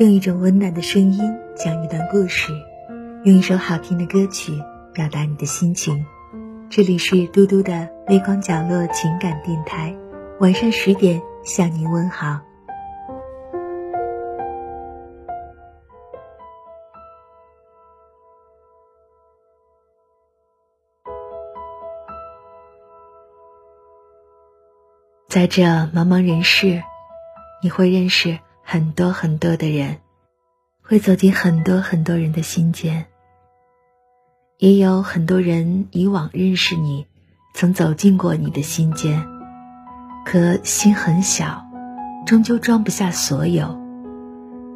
用一种温暖的声音讲一段故事，用一首好听的歌曲表达你的心情。这里是嘟嘟的微光角落情感电台，晚上十点向您问好。在这茫茫人世，你会认识很多很多的人，会走进很多很多人的心间。也有很多人以往认识你，曾走进过你的心间，可心很小，终究装不下所有，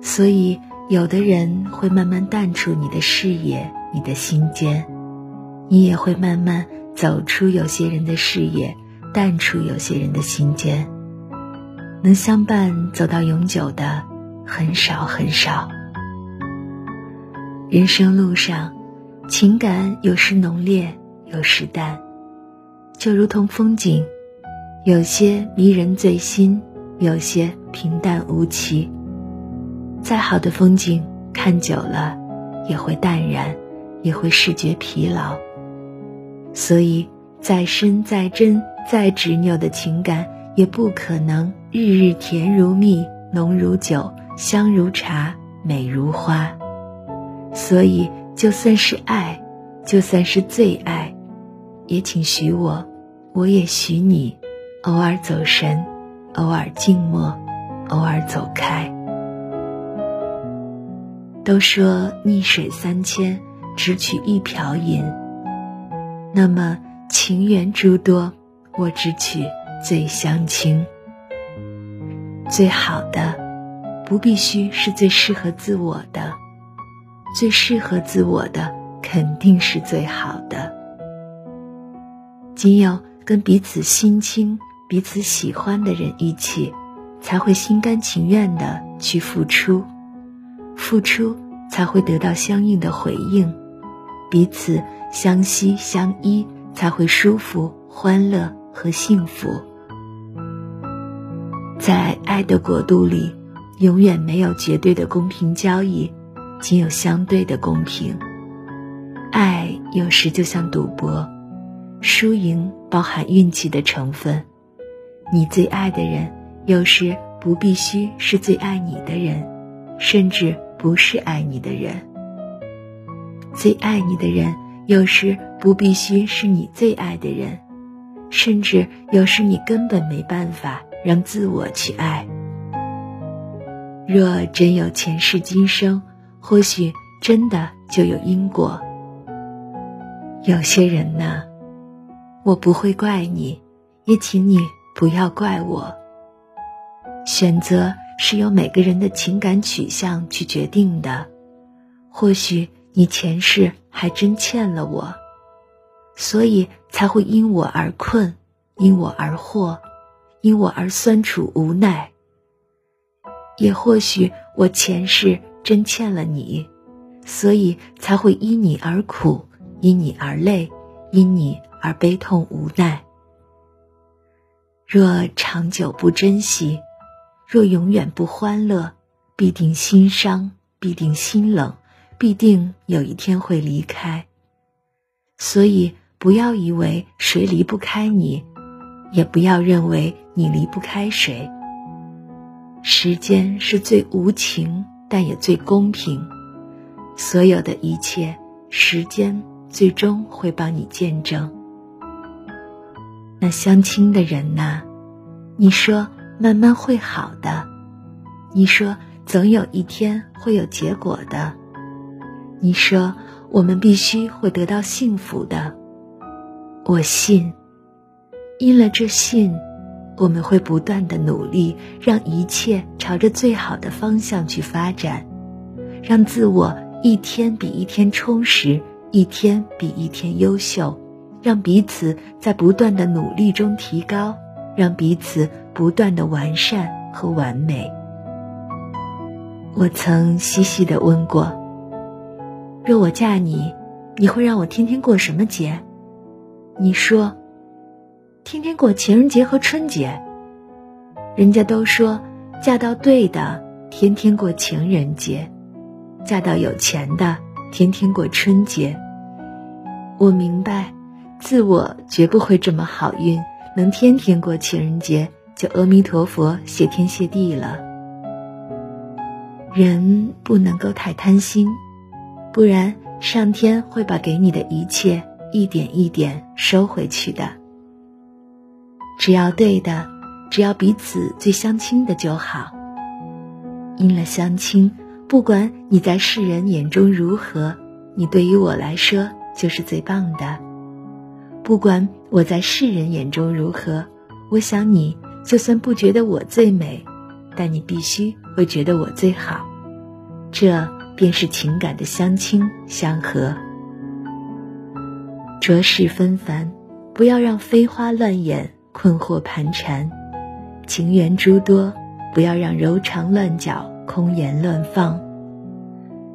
所以有的人会慢慢淡出你的视野、你的心间，你也会慢慢走出有些人的视野。淡出有些人的心间，能相伴走到永久的很少很少。人生路上，情感有时浓烈，有时淡，就如同风景，有些迷人醉心，有些平淡无奇。再好的风景，看久了也会淡然，也会视觉疲劳。所以，再深再真。再执拗的情感，也不可能日日甜如蜜、浓如酒、香如茶、美如花。所以，就算是爱，就算是最爱，也请许我，我也许你，偶尔走神，偶尔静默，偶尔走开。都说逆水三千，只取一瓢饮。那么情缘诸多。我只取最相亲、最好的，不必须是最适合自我的，最适合自我的肯定是最好的。仅有跟彼此心亲、彼此喜欢的人一起，才会心甘情愿的去付出，付出才会得到相应的回应，彼此相惜相依才会舒服欢乐。和幸福，在爱的国度里，永远没有绝对的公平交易，仅有相对的公平。爱有时就像赌博，输赢包含运气的成分。你最爱的人，有时不必须是最爱你的人，甚至不是爱你的人。最爱你的人，有时不必须是你最爱的人。甚至有时你根本没办法让自我去爱。若真有前世今生，或许真的就有因果。有些人呢，我不会怪你，也请你不要怪我。选择是由每个人的情感取向去决定的。或许你前世还真欠了我。所以才会因我而困，因我而惑，因我而酸楚无奈。也或许我前世真欠了你，所以才会因你而苦，因你而累，因你而悲痛无奈。若长久不珍惜，若永远不欢乐，必定心伤，必定心冷，必定有一天会离开。所以。不要以为谁离不开你，也不要认为你离不开谁。时间是最无情，但也最公平。所有的一切，时间最终会帮你见证。那相亲的人呐，你说慢慢会好的，你说总有一天会有结果的，你说我们必须会得到幸福的。我信，因了这信，我们会不断的努力，让一切朝着最好的方向去发展，让自我一天比一天充实，一天比一天优秀，让彼此在不断的努力中提高，让彼此不断的完善和完美。我曾细细的问过：若我嫁你，你会让我天天过什么节？你说，天天过情人节和春节。人家都说，嫁到对的天天过情人节，嫁到有钱的，天天过春节。我明白，自我绝不会这么好运，能天天过情人节，就阿弥陀佛，谢天谢地了。人不能够太贪心，不然上天会把给你的一切一点一点收回去的。只要对的，只要彼此最相亲的就好。因了相亲，不管你在世人眼中如何，你对于我来说就是最棒的。不管我在世人眼中如何，我想你就算不觉得我最美，但你必须会觉得我最好。这便是情感的相亲相合。浊世纷繁，不要让飞花乱眼。困惑盘缠，情缘诸多，不要让柔肠乱搅，空言乱放。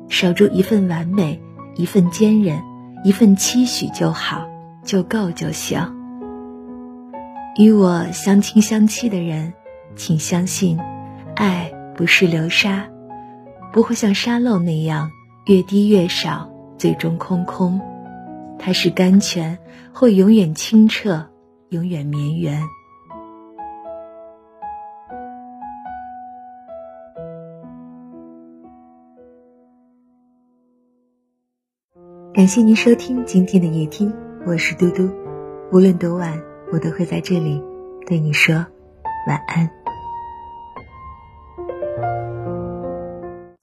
守住一份完美，一份坚韧，一份期许就好，就够就行。与我相亲相契的人，请相信，爱不是流沙，不会像沙漏那样越滴越少，最终空空。它是甘泉，会永远清澈。永远绵延。感谢您收听今天的夜听，我是嘟嘟。无论多晚，我都会在这里对你说晚安。